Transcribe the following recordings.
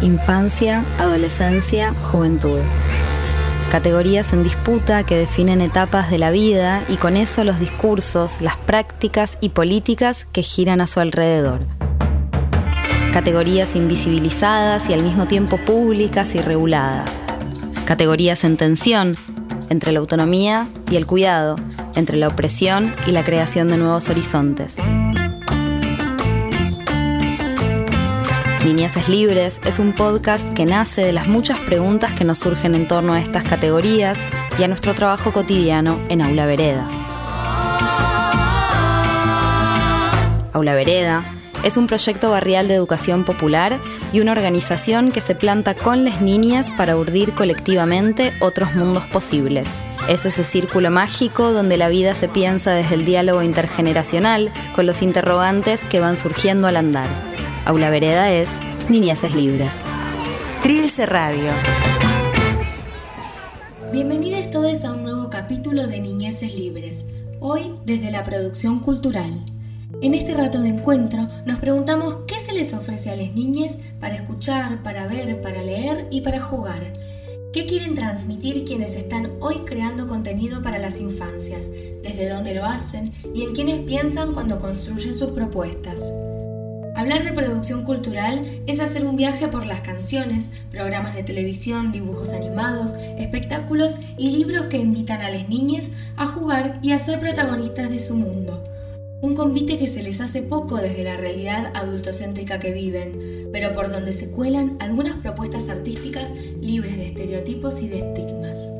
Infancia, adolescencia, juventud. Categorías en disputa que definen etapas de la vida y con eso los discursos, las prácticas y políticas que giran a su alrededor. Categorías invisibilizadas y al mismo tiempo públicas y reguladas. Categorías en tensión entre la autonomía y el cuidado, entre la opresión y la creación de nuevos horizontes. Niñeces Libres es un podcast que nace de las muchas preguntas que nos surgen en torno a estas categorías y a nuestro trabajo cotidiano en Aula Vereda. Aula Vereda es un proyecto barrial de educación popular y una organización que se planta con las niñas para urdir colectivamente otros mundos posibles. Es ese círculo mágico donde la vida se piensa desde el diálogo intergeneracional con los interrogantes que van surgiendo al andar. Aula Vereda es Niñeces Libres. Trilce Radio. Bienvenidos todos a un nuevo capítulo de Niñeces Libres, hoy desde la producción cultural. En este rato de encuentro nos preguntamos qué se les ofrece a las niñas para escuchar, para ver, para leer y para jugar. ¿Qué quieren transmitir quienes están hoy creando contenido para las infancias? ¿Desde dónde lo hacen? ¿Y en quiénes piensan cuando construyen sus propuestas? Hablar de producción cultural es hacer un viaje por las canciones, programas de televisión, dibujos animados, espectáculos y libros que invitan a las niñas a jugar y a ser protagonistas de su mundo. Un convite que se les hace poco desde la realidad adultocéntrica que viven, pero por donde se cuelan algunas propuestas artísticas libres de estereotipos y de estigmas.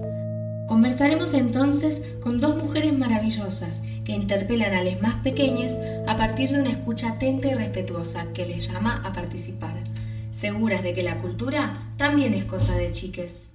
Conversaremos entonces con dos mujeres maravillosas que interpelan a las más pequeñas a partir de una escucha atenta y respetuosa que les llama a participar, seguras de que la cultura también es cosa de chiques.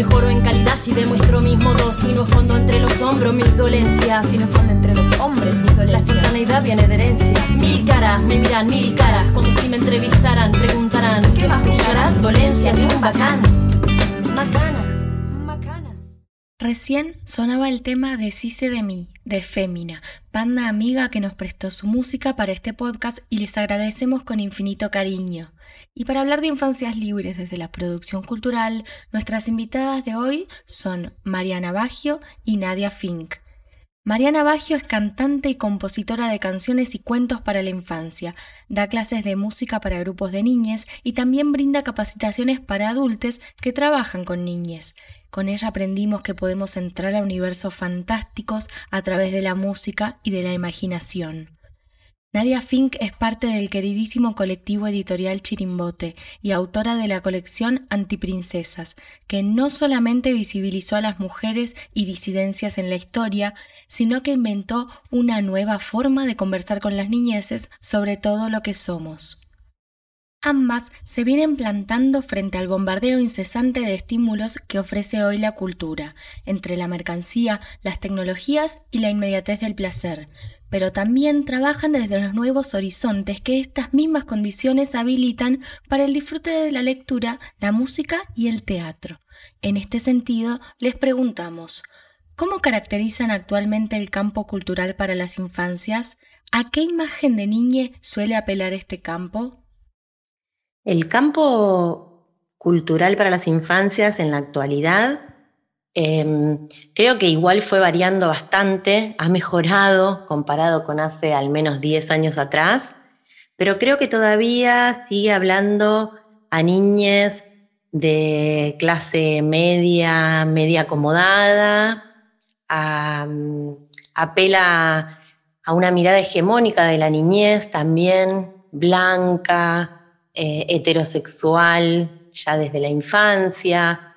Mejoro en calidad si demuestro mis modos. Si no escondo entre los hombros mis dolencias. Si no escondo entre los hombres sus dolencias. La espontaneidad viene de herencia. Mil caras, me miran mil caras. Como si me entrevistaran, preguntarán: ¿Qué más buscarán? Dolencias de un bacán. Macanas, macanas. Recién sonaba el tema Decise de mí, de Fémina, banda amiga que nos prestó su música para este podcast y les agradecemos con infinito cariño. Y para hablar de infancias libres desde la producción cultural, nuestras invitadas de hoy son Mariana Baggio y Nadia Fink. Mariana Baggio es cantante y compositora de canciones y cuentos para la infancia, da clases de música para grupos de niñas y también brinda capacitaciones para adultos que trabajan con niñas. Con ella aprendimos que podemos entrar a universos fantásticos a través de la música y de la imaginación. Nadia Fink es parte del queridísimo colectivo editorial Chirimbote y autora de la colección Antiprincesas, que no solamente visibilizó a las mujeres y disidencias en la historia, sino que inventó una nueva forma de conversar con las niñeces sobre todo lo que somos. Ambas se vienen plantando frente al bombardeo incesante de estímulos que ofrece hoy la cultura, entre la mercancía, las tecnologías y la inmediatez del placer, pero también trabajan desde los nuevos horizontes que estas mismas condiciones habilitan para el disfrute de la lectura, la música y el teatro. En este sentido, les preguntamos, ¿cómo caracterizan actualmente el campo cultural para las infancias? ¿A qué imagen de niñe suele apelar este campo? El campo cultural para las infancias en la actualidad Em, creo que igual fue variando bastante, ha mejorado comparado con hace al menos 10 años atrás, pero creo que todavía sigue hablando a niñas de clase media, media acomodada, apela a una mirada hegemónica de la niñez también, blanca, eh, heterosexual, ya desde la infancia,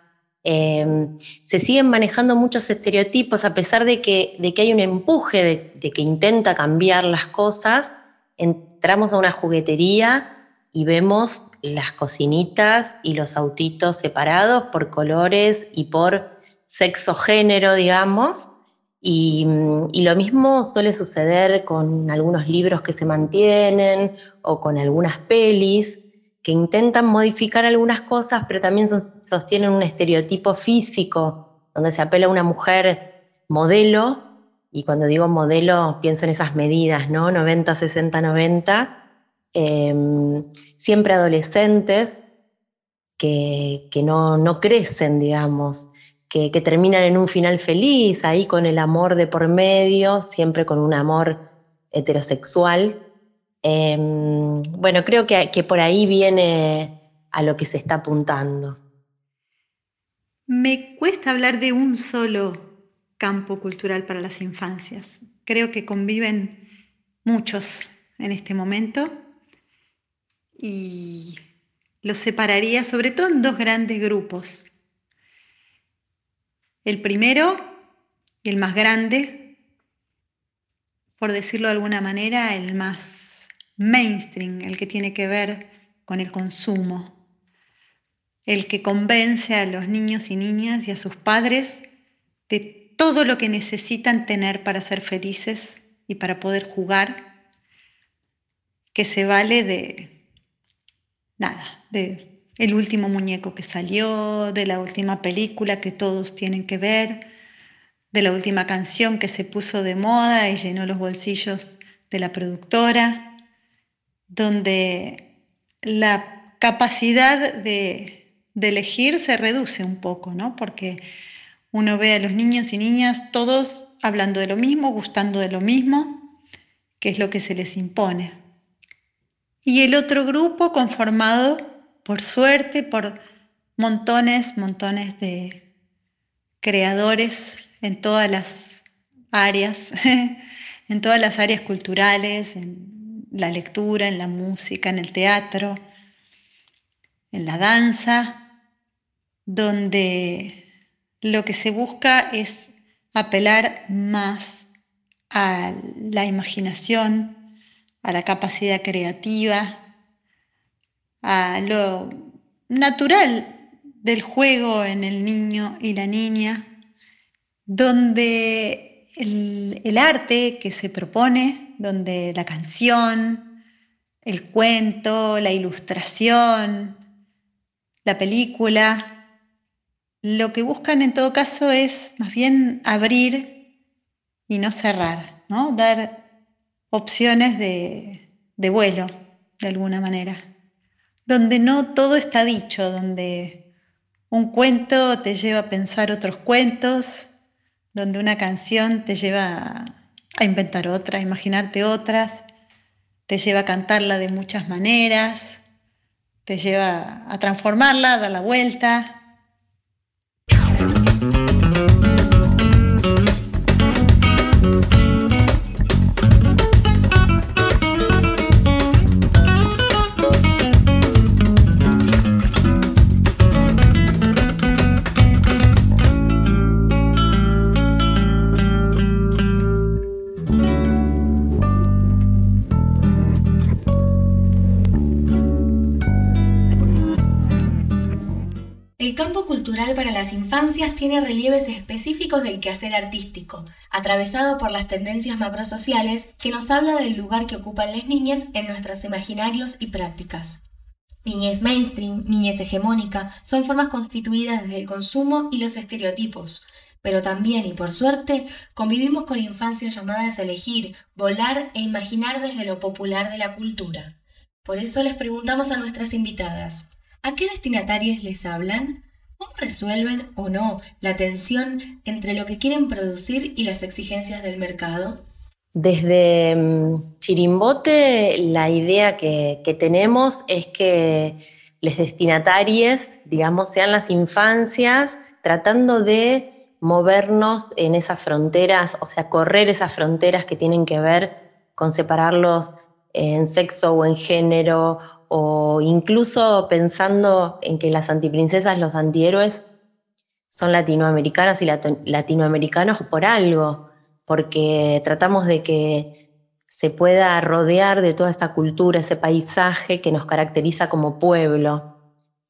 Em, se siguen manejando muchos estereotipos a pesar de que, de que hay un empuje de, que intenta cambiar las cosas. Entramos a una juguetería y vemos las cocinitas y los autitos separados por colores y por sexo género, digamos. Y, lo mismo suele suceder con algunos libros que se mantienen o con algunas pelis que intentan modificar algunas cosas, pero también sostienen un estereotipo físico, donde se apela a una mujer modelo, y cuando digo modelo pienso en esas medidas, ¿no? 90, 60, 90, siempre adolescentes que, no, no crecen, digamos, que, terminan en un final feliz, ahí con el amor de por medio, siempre con un amor heterosexual. Em, bueno, creo que, que por ahí viene a lo que se está apuntando. Me cuesta hablar de un solo campo cultural para las infancias. Creo que conviven muchos en este momento y los separaría sobre todo en dos grandes grupos. El primero y el más grande, por decirlo de alguna manera, el más mainstream, el que tiene que ver con el consumo, el que convence a los niños y niñas y a sus padres de todo lo que necesitan tener para ser felices y para poder jugar, que se vale de nada, de el último muñeco que salió, de la última película que todos tienen que ver, de la última canción que se puso de moda y llenó los bolsillos de la productora, donde la capacidad de, elegir se reduce un poco, ¿no? Porque uno ve a los niños y niñas todos hablando de lo mismo, gustando de lo mismo, que es lo que se les impone. Y el otro grupo conformado por suerte, por montones, montones de creadores en todas las áreas, en todas las áreas culturales, en la lectura, en la música, en el teatro, en la danza, donde lo que se busca es apelar más a la imaginación, a la capacidad creativa, a lo natural del juego en el niño y la niña, donde el, arte que se propone, donde la canción, el cuento, la ilustración, la película, lo que buscan en todo caso es más bien abrir y no cerrar, ¿no? dar opciones de vuelo de alguna manera donde no todo está dicho, donde un cuento te lleva a pensar otros cuentos, donde una canción te lleva a inventar otra, a imaginarte otras, te lleva a cantarla de muchas maneras, te lleva a transformarla, a dar la vuelta, para las infancias tiene relieves específicos del quehacer artístico, atravesado por las tendencias macrosociales que nos habla del lugar que ocupan las niñas en nuestros imaginarios y prácticas. Niñez mainstream, niñez hegemónica, son formas constituidas desde el consumo y los estereotipos, pero también y por suerte convivimos con infancias llamadas a elegir, volar e imaginar desde lo popular de la cultura. Por eso les preguntamos a nuestras invitadas, ¿A qué destinatarias les hablan? ¿Cómo resuelven o no la tensión entre lo que quieren producir y las exigencias del mercado? Desde mm, Chirimbote la idea que, tenemos es que los destinatarios, digamos, sean las infancias tratando de movernos en esas fronteras, o sea, correr esas fronteras que tienen que ver con separarlos en sexo o en género o incluso pensando en que las antiprincesas, los antihéroes, son latinoamericanas y latinoamericanos por algo, porque tratamos de que se pueda rodear de toda esta cultura, ese paisaje que nos caracteriza como pueblo.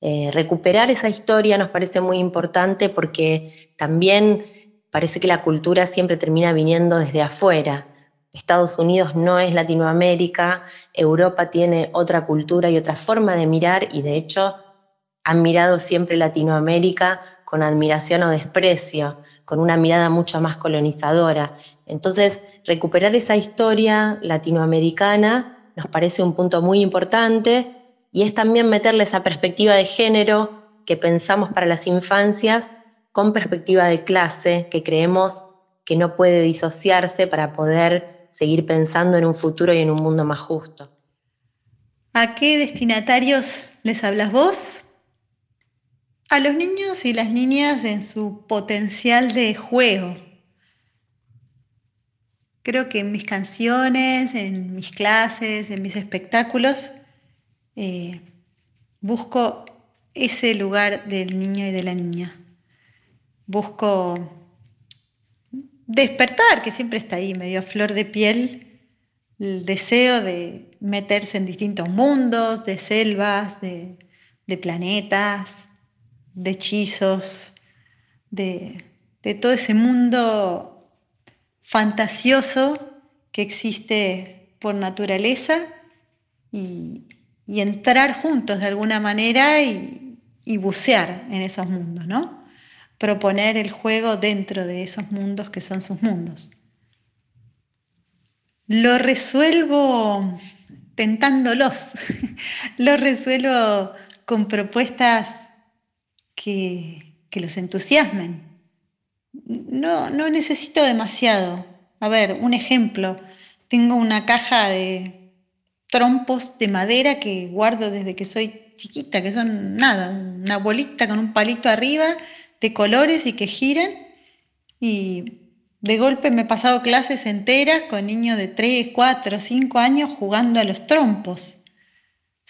Eh, recuperar esa historia nos parece muy importante porque también parece que la cultura siempre termina viniendo desde afuera. Estados Unidos no es Latinoamérica, Europa tiene otra cultura y otra forma de mirar y de hecho han mirado siempre Latinoamérica con admiración o desprecio, con una mirada mucho más colonizadora. Entonces, recuperar esa historia latinoamericana nos parece un punto muy importante y es también meterle esa perspectiva de género que pensamos para las infancias con perspectiva de clase, que creemos que no puede disociarse para poder seguir pensando en un futuro y en un mundo más justo. ¿A qué destinatarios les hablas vos? a los niños y las niñas en su potencial de juego. Creo que en mis canciones, en mis clases, en mis espectáculos, eh, busco ese lugar del niño y de la niña. Busco despertar, que siempre está ahí, medio a flor de piel, el deseo de meterse en distintos mundos, de selvas, de planetas, de hechizos, de, todo ese mundo fantasioso que existe por naturaleza y, entrar juntos de alguna manera y, y, bucear en esos mundos, ¿no? Proponer el juego dentro de esos mundos que son sus mundos. Lo resuelvo tentándolos, lo resuelvo con propuestas que, los entusiasmen. No, no necesito demasiado. A ver, un ejemplo. Tengo una caja de trompos de madera que guardo desde que soy chiquita, que son nada, una bolita con un palito arriba de colores y que giran. Y de golpe me he pasado clases enteras con niños de 3, 4, 5 años jugando a los trompos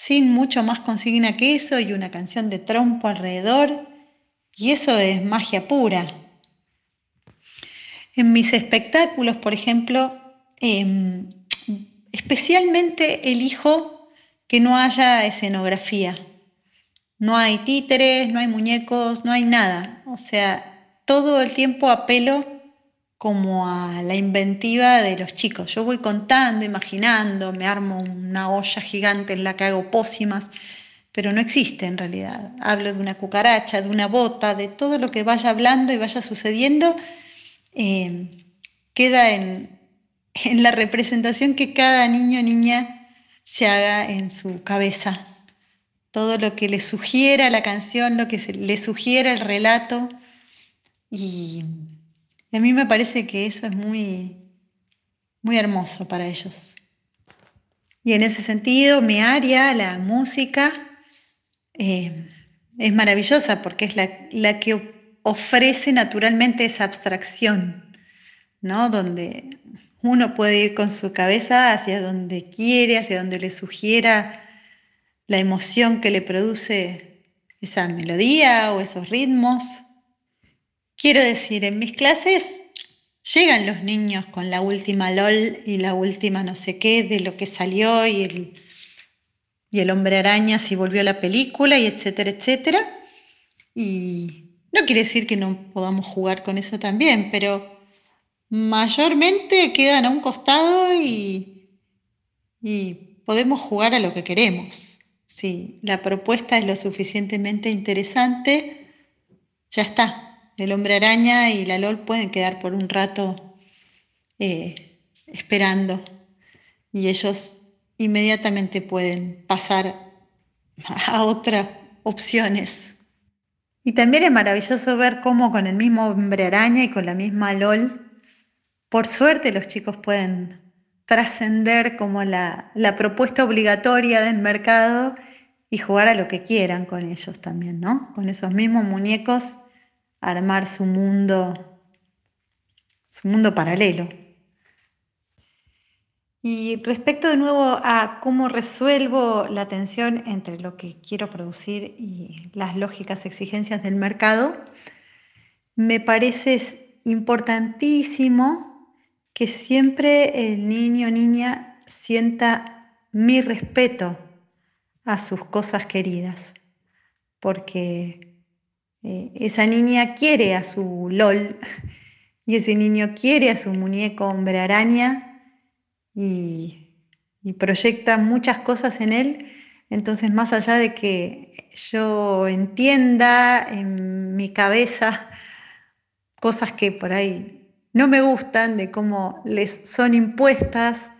sin mucho más consigna que eso y una canción de trompo alrededor, y eso es magia pura. En mis espectáculos, por ejemplo, em, especialmente elijo que no haya escenografía. No hay títeres, no hay muñecos, no hay nada. O sea, todo el tiempo apelo como a la inventiva de los chicos. Yo voy contando, imaginando, me armo una olla gigante en la que hago pócimas, pero no existe en realidad. Hablo de una cucaracha, de una bota, de todo lo que vaya hablando y vaya sucediendo, eh, queda en, en la representación que cada niño o niña se haga en su cabeza. Todo lo que le sugiera la canción, lo que le sugiera el relato y a mí me parece que eso es muy, muy hermoso para ellos. Y en ese sentido, mi área, la música, eh, es maravillosa porque es la, que ofrece naturalmente esa abstracción, ¿no? Donde uno puede ir con su cabeza hacia donde quiere, hacia donde le sugiera la emoción que le produce esa melodía o esos ritmos. Quiero decir, en mis clases llegan los niños con la última LOL y la última no sé qué de lo que salió y el, y el hombre araña si volvió a la película y etcétera, etcétera. Y no quiere decir que no podamos jugar con eso también, pero mayormente quedan a un costado y, y podemos jugar a lo que queremos. Si la propuesta es lo suficientemente interesante, ya está, el hombre araña y la LOL pueden quedar por un rato eh, esperando y ellos inmediatamente pueden pasar a otras opciones. Y también es maravilloso ver cómo con el mismo hombre araña y con la misma LOL, por suerte los chicos pueden trascender como la, la propuesta obligatoria del mercado y jugar a lo que quieran con ellos también, ¿no? Con esos mismos muñecos armar su mundo, su mundo paralelo. Y respecto de nuevo a cómo resuelvo la tensión entre lo que quiero producir y las lógicas exigencias del mercado, me parece importantísimo que siempre el niño o niña sienta mi respeto a sus cosas queridas, porque eh, esa niña quiere a su LOL, y ese niño quiere a su muñeco hombre araña y, proyecta muchas cosas en él. Entonces, más allá de que yo entienda en mi cabeza cosas que por ahí no me gustan, de cómo les son impuestas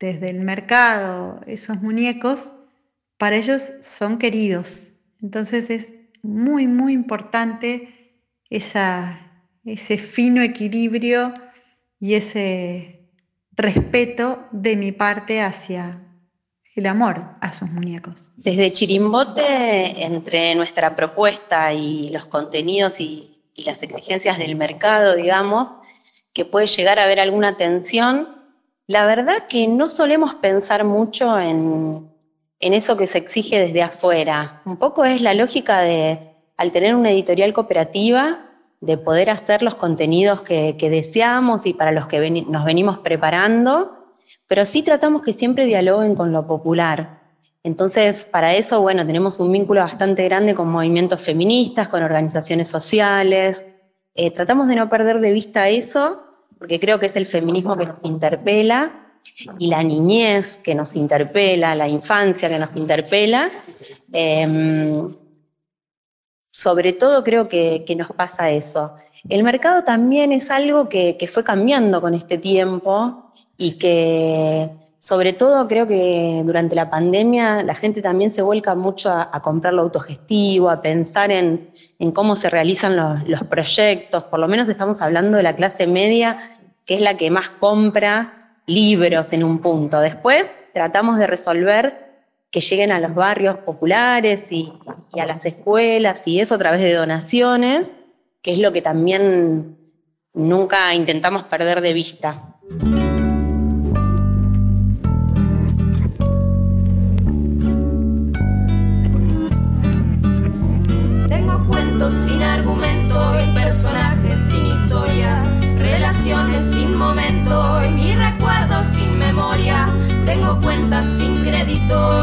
desde el mercado esos muñecos, para ellos son queridos. Entonces es muy, muy importante esa, ese fino equilibrio y ese respeto de mi parte hacia el amor a sus muñecos. Desde Chirimbote, entre nuestra propuesta y los contenidos y, las exigencias del mercado, digamos, que puede llegar a haber alguna tensión, la verdad que no solemos pensar mucho en, en eso que se exige desde afuera. Un poco es la lógica de, al tener una editorial cooperativa, de poder hacer los contenidos que, deseamos y para los que nos venimos preparando, pero sí tratamos que siempre dialoguen con lo popular. Entonces, para eso, bueno, tenemos un vínculo bastante grande con movimientos feministas, con organizaciones sociales. Eh, tratamos de no perder de vista eso, porque creo que es el feminismo que nos interpela y la niñez que nos interpela, la infancia que nos interpela. Em, sobre todo creo que, nos pasa eso. El mercado también es algo que, fue cambiando con este tiempo y que sobre todo creo que durante la pandemia la gente también se vuelca mucho a, comprar lo autogestivo, a pensar en, cómo se realizan los, los, proyectos, por lo menos estamos hablando de la clase media, que es la que más compra libros en un punto. Después tratamos de resolver que lleguen a los barrios populares y, a las escuelas y eso a través de donaciones, que es lo que también nunca intentamos perder de vista.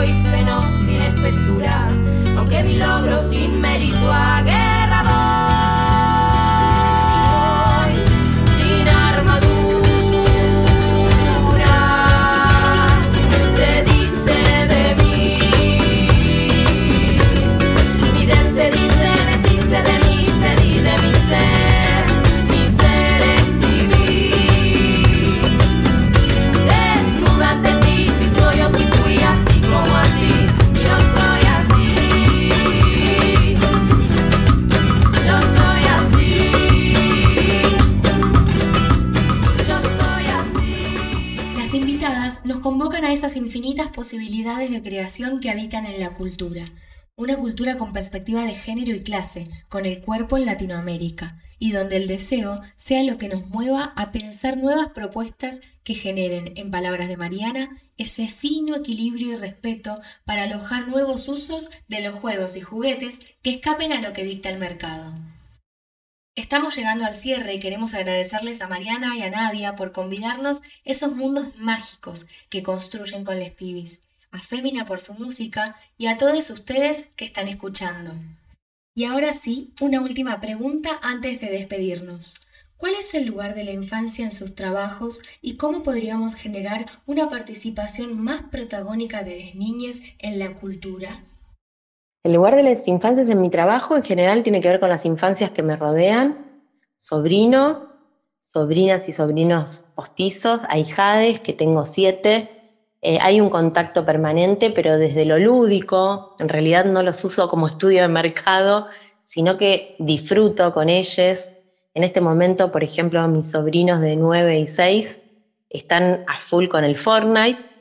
Y senos sin espesura, aunque mi logro sin mérito a a esas infinitas posibilidades de creación que habitan en la cultura. Una cultura con perspectiva de género y clase, con el cuerpo en Latinoamérica, y donde el deseo sea lo que nos mueva a pensar nuevas propuestas que generen, en palabras de Mariana, ese fino equilibrio y respeto para alojar nuevos usos de los juegos y juguetes que escapen a lo que dicta el mercado. Estamos llegando al cierre y queremos agradecerles a Mariana y a Nadia por convidarnos esos mundos mágicos que construyen con les pibis, a Fémina por su música y a todos ustedes que están escuchando. Y ahora sí, una última pregunta antes de despedirnos. ¿Cuál es el lugar de la infancia en sus trabajos y cómo podríamos generar una participación más protagónica de las niñas en la cultura? El lugar de las infancias en mi trabajo en general tiene que ver con las infancias que me rodean, sobrinos, sobrinas y sobrinos postizos, ahijades, que tengo siete. Eh, hay un contacto permanente, pero desde lo lúdico, en realidad no los uso como estudio de mercado, sino que disfruto con ellos. En este momento, por ejemplo, mis sobrinos de 9 y 6 están a full con el Fortnite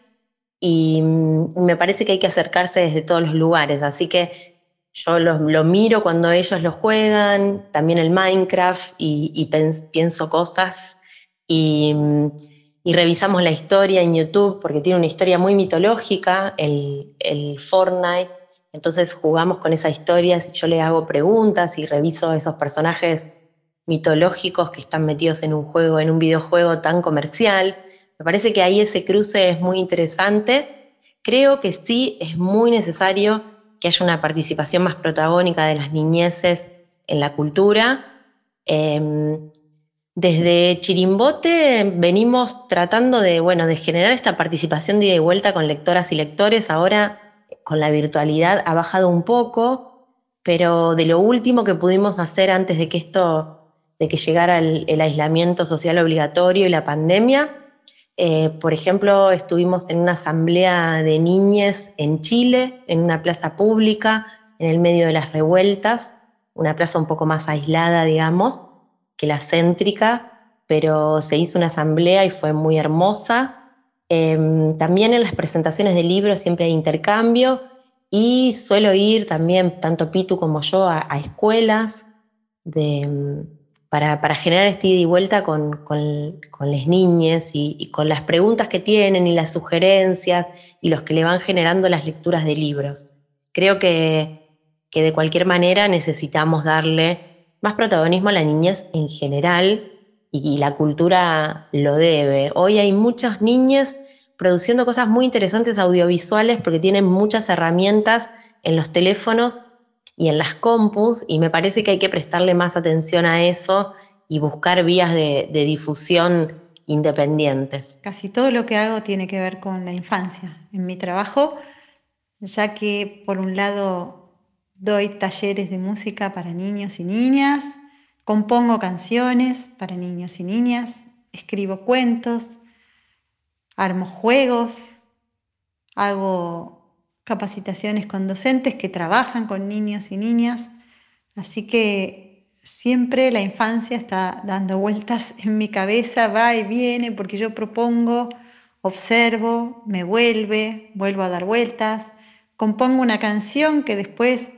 y mm, me parece que hay que acercarse desde todos los lugares, así que yo lo, miro cuando ellos lo juegan, también el Minecraft y, pienso cosas mm, y, revisamos la historia en YouTube porque tiene una historia muy mitológica, el, el Fortnite, entonces jugamos con esa historia, yo le hago preguntas y reviso esos personajes mitológicos que están metidos en un juego, en un videojuego tan comercial. Me parece que ahí ese cruce es muy interesante. Creo que sí es muy necesario que haya una participación más protagónica de las niñeces en la cultura. Em, Desde Chirimbote venimos tratando de, bueno, de generar esta participación de ida y vuelta con lectoras y lectores. Ahora, con la virtualidad, ha bajado un poco, pero de lo último que pudimos hacer antes de que esto, de que llegara el, aislamiento social obligatorio y la pandemia, eh, por ejemplo, estuvimos en una asamblea de niñes en Chile, en una plaza pública, en el medio de las revueltas, una plaza un poco más aislada, digamos, que la céntrica, pero se hizo una asamblea y fue muy hermosa. Em, también en las presentaciones de libros siempre hay intercambio y suelo ir también, tanto Pitu como yo, a, escuelas para, generar este ida y vuelta con, las niñas y, con las preguntas que tienen y las sugerencias y los que le van generando las lecturas de libros. Creo que, que de cualquier manera necesitamos darle más protagonismo a la niñez en general y, la cultura lo debe. Hoy hay muchas niñas produciendo cosas muy interesantes audiovisuales porque tienen muchas herramientas en los teléfonos y en las compus y me parece que hay que prestarle más atención a eso y buscar vías de, difusión independientes. Casi todo lo que hago tiene que ver con la infancia. En mi trabajo, ya que por un lado Doy talleres de música para niños y niñas, compongo canciones para niños y niñas, escribo cuentos, armo juegos, hago capacitaciones con docentes que trabajan con niños y niñas, así que siempre la infancia está dando vueltas en mi cabeza, va y viene, porque yo propongo, observo, me vuelve, vuelvo a dar vueltas, compongo una canción que después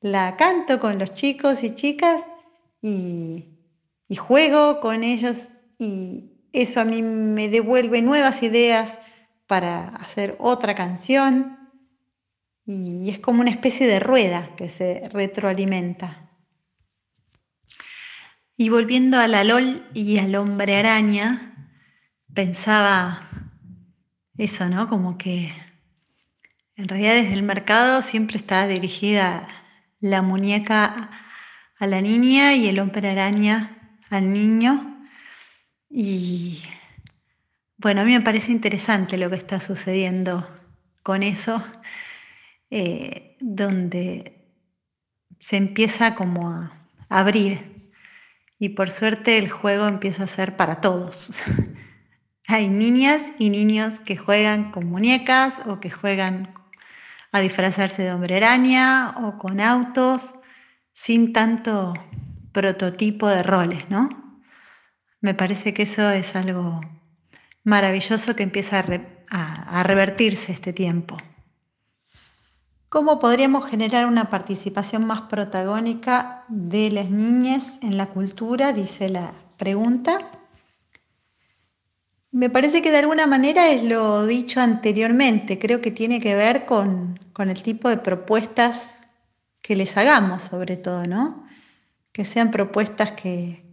la canto con los chicos y chicas y, juego con ellos y eso a mí me devuelve nuevas ideas para hacer otra canción y es como una especie de rueda que se retroalimenta. Y volviendo a la LOL y al hombre araña, pensaba eso, ¿no? Como que en realidad desde el mercado siempre está dirigida la muñeca a la niña y el hombre araña al niño. Y bueno, a mí me parece interesante lo que está sucediendo con eso, eh, donde se empieza como a abrir y por suerte el juego empieza a ser para todos. Hay niñas y niños que juegan con muñecas o que juegan a disfrazarse de hombre araña o con autos, sin tanto prototipo de roles, ¿no? Me parece que eso es algo maravilloso que empieza a, revertirse este tiempo. ¿Cómo podríamos generar una participación más protagónica de las niñas en la cultura? Dice la pregunta. Me parece que de alguna manera es lo dicho anteriormente, creo que tiene que ver con, el tipo de propuestas que les hagamos sobre todo, ¿no? Que sean propuestas que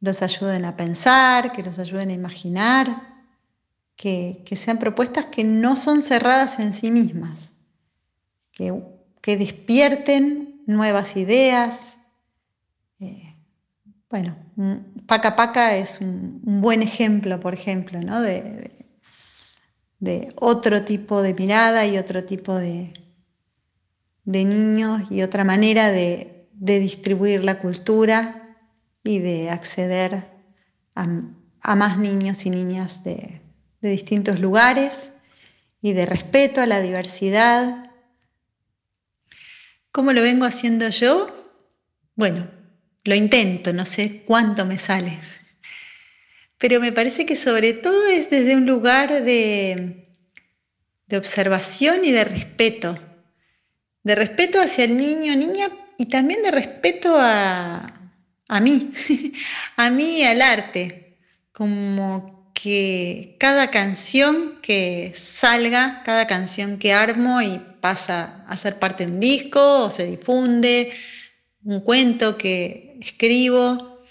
los ayuden a pensar, que los ayuden a imaginar, que, sean propuestas que no son cerradas en sí mismas, que, despierten nuevas ideas. Eh, bueno, Paca Paca es un, buen ejemplo, por ejemplo, de, otro tipo de mirada y otro tipo de, niños y otra manera de, distribuir la cultura y de acceder a, más niños y niñas de distintos lugares y de respeto a la diversidad. ¿Cómo lo vengo haciendo yo? Bueno, lo intento, no sé cuánto me sale. Pero me parece que sobre todo es desde un lugar de, de observación y de respeto. De respeto hacia el niño, niña y también de respeto a, a mí, a mí y al arte. Como que cada canción que salga, cada canción que armo y pasa a ser parte de un disco o se difunde, un cuento que escribo,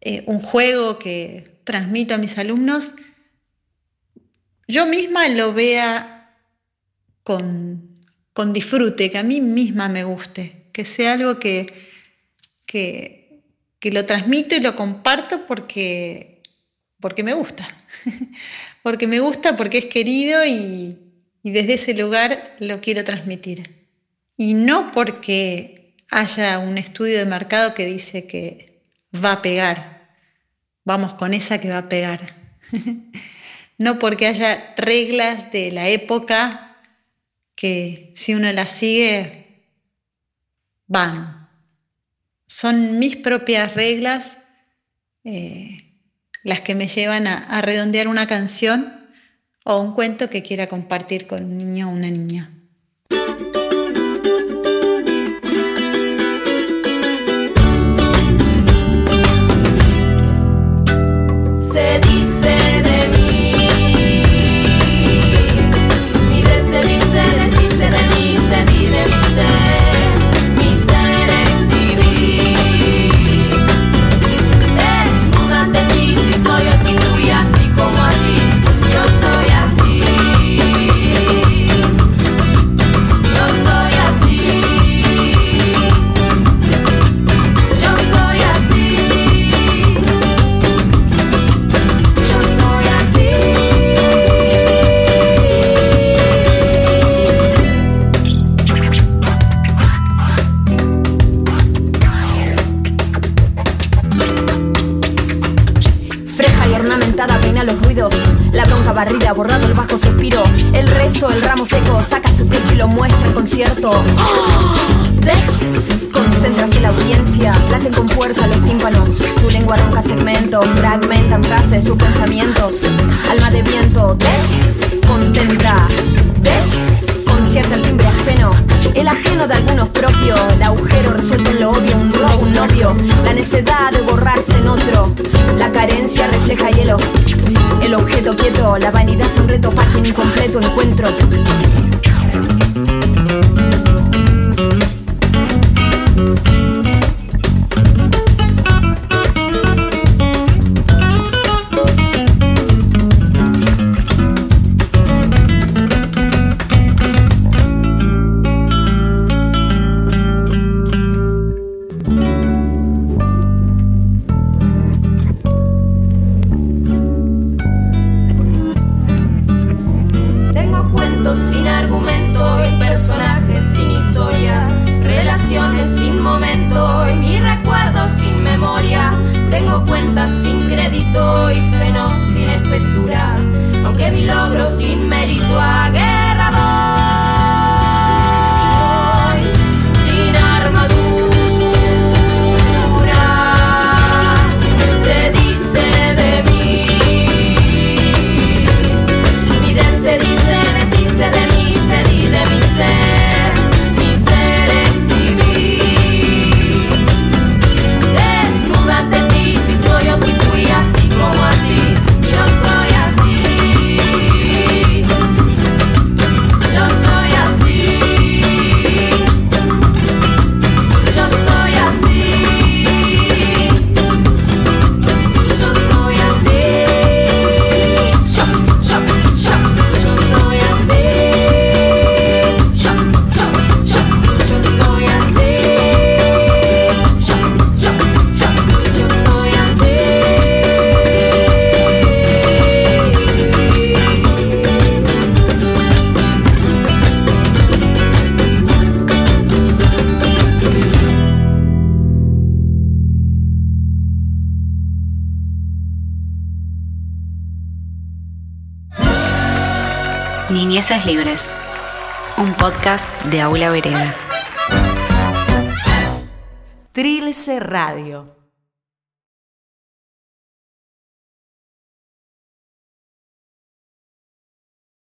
eh, un juego que transmito a mis alumnos, yo misma lo vea con, disfrute, que a mí misma me guste, que sea algo que, que, que lo transmito y lo comparto porque, porque me gusta. porque me gusta, porque es querido y, y desde ese lugar lo quiero transmitir. Y no porque haya un estudio de mercado que dice que va a pegar. Vamos con esa que va a pegar. no porque haya reglas de la época que si uno las sigue, van. Son mis propias reglas eh, las que me llevan a redondear una canción o un cuento que quiera compartir con un niño o una niña. Borrando el El rezo, el ramo seco saca su pecho y lo muestra en concierto. Desconcéntrase la audiencia Laten con fuerza los tímpanos. Su lengua ronca segmento Fragmentan frases, sus pensamientos. Alma de viento Descontenta. Desconcierta el timbre ajeno El ajeno de algunos propio El agujero resuelto en lo obvio Un robo, un novio. La necedad de borrarse en otro La carencia refleja hielo. El objeto quieto La vanidad es un reto quien incompleto encuentro Tengo cuentas sin crédito y senos sin espesura, aunque mi logro sin mérito a Libres, un podcast de Aula Vereda. Trilce Radio.